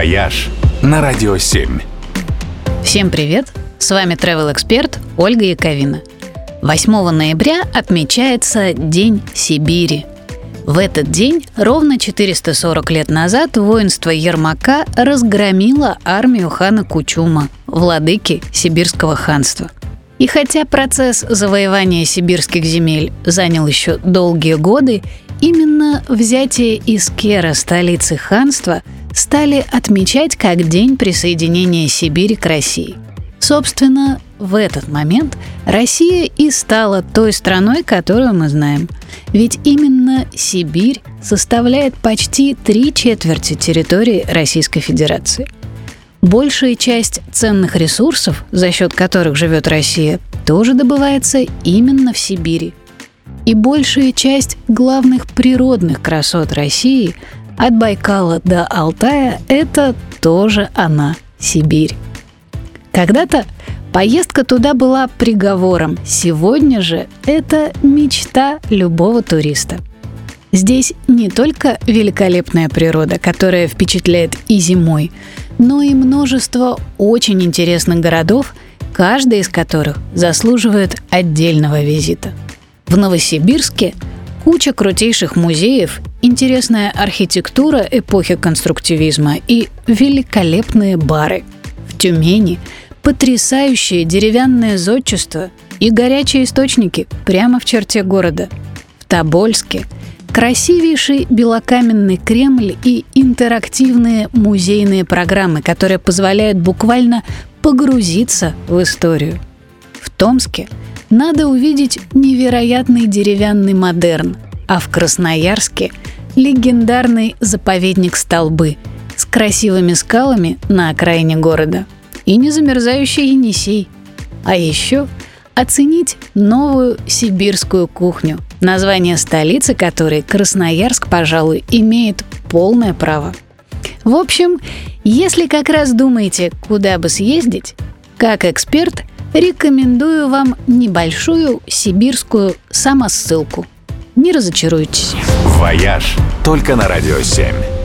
«Вояж» на Радио 7. Всем привет! С вами travel эксперт Ольга Яковина. 8 ноября отмечается День Сибири. В этот день, ровно 440 лет назад, воинство Ермака разгромило армию хана Кучума, владыки Сибирского ханства. И хотя процесс завоевания сибирских земель занял еще долгие годы, именно взятие Искера, столицы ханства, стали отмечать как день присоединения Сибири к России. Собственно, в этот момент Россия и стала той страной, которую мы знаем. Ведь именно Сибирь составляет почти три четверти территории Российской Федерации. Большая часть ценных ресурсов, за счет которых живет Россия, тоже добывается именно в Сибири. И большая часть главных природных красот России – от Байкала до Алтая – это тоже она, Сибирь. Когда-то поездка туда была приговором, сегодня же это мечта любого туриста. Здесь не только великолепная природа, которая впечатляет и зимой, но и множество очень интересных городов, каждый из которых заслуживает отдельного визита. В Новосибирске куча крутейших музеев интересная архитектура эпохи конструктивизма и великолепные бары. В Тюмени потрясающее деревянное зодчество и горячие источники прямо в черте города. В Тобольске красивейший белокаменный Кремль и интерактивные музейные программы, которые позволяют буквально погрузиться в историю. В Томске надо увидеть невероятный деревянный модерн, а в Красноярске легендарный заповедник Столбы с красивыми скалами на окраине города и незамерзающий Енисей. А еще оценить новую сибирскую кухню, название столицы которой Красноярск, пожалуй, имеет полное право. В общем, если как раз думаете, куда бы съездить, как эксперт рекомендую вам небольшую сибирскую самоссылку. Не разочаруетесь. «Вояж» только на «Радио 7».